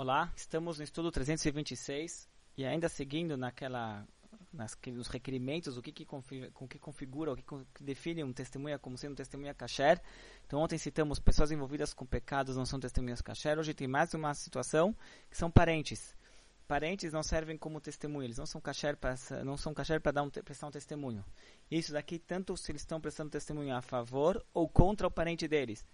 Olá, estamos no estudo 326 e ainda seguindo naquela nas, nos requerimentos, o que, que, configura, com que configura, o que, que define um testemunha como sendo um testemunha kasher. Então ontem citamos pessoas envolvidas com pecados não são testemunhas kasher. Hoje tem mais uma situação que são parentes. Parentes não servem como testemunho, eles não são kasher para não são para dar um, prestar um testemunho. Isso daqui tanto se eles estão prestando testemunho a favor ou contra o parente deles.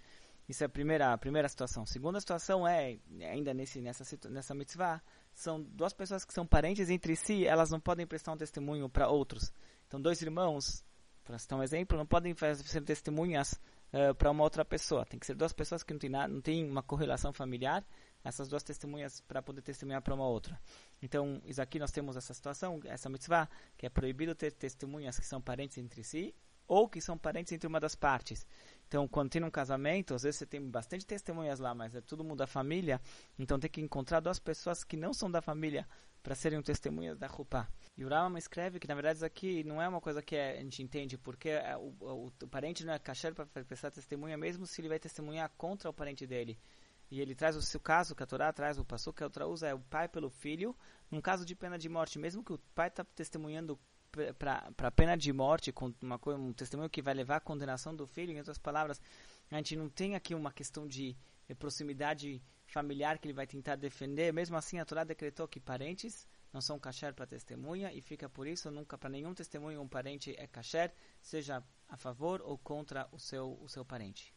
Isso é a primeira, a primeira situação. Segunda situação é, ainda nesse, nessa, nessa mitzvah, são duas pessoas que são parentes entre si, elas não podem prestar um testemunho para outros. Então, dois irmãos, para citar um exemplo, não podem fazer testemunhas uh, para uma outra pessoa. Tem que ser duas pessoas que não têm, nada, não têm uma correlação familiar, essas duas testemunhas para poder testemunhar para uma outra. Então, isso aqui nós temos essa situação, essa mitzvah, que é proibido ter testemunhas que são parentes entre si ou que são parentes entre uma das partes. Então, quando tem um casamento, às vezes você tem bastante testemunhas lá, mas é todo mundo da família, então tem que encontrar duas pessoas que não são da família para serem testemunhas da Rupá. E o Rama escreve que, na verdade, isso aqui não é uma coisa que a gente entende, porque é, o, o, o parente não é kasher para prestar testemunha, mesmo se ele vai testemunhar contra o parente dele. E ele traz o seu caso, que a Torá traz, o passo que a outra usa é o pai pelo filho, num caso de pena de morte, mesmo que o pai está testemunhando para pena de morte, com uma, um testemunho que vai levar à condenação do filho, em outras palavras, a gente não tem aqui uma questão de, de proximidade familiar que ele vai tentar defender, mesmo assim a Torá decretou que parentes não são kasher para testemunha e fica por isso nunca para nenhum testemunho um parente é kasher, seja a favor ou contra o seu, o seu parente.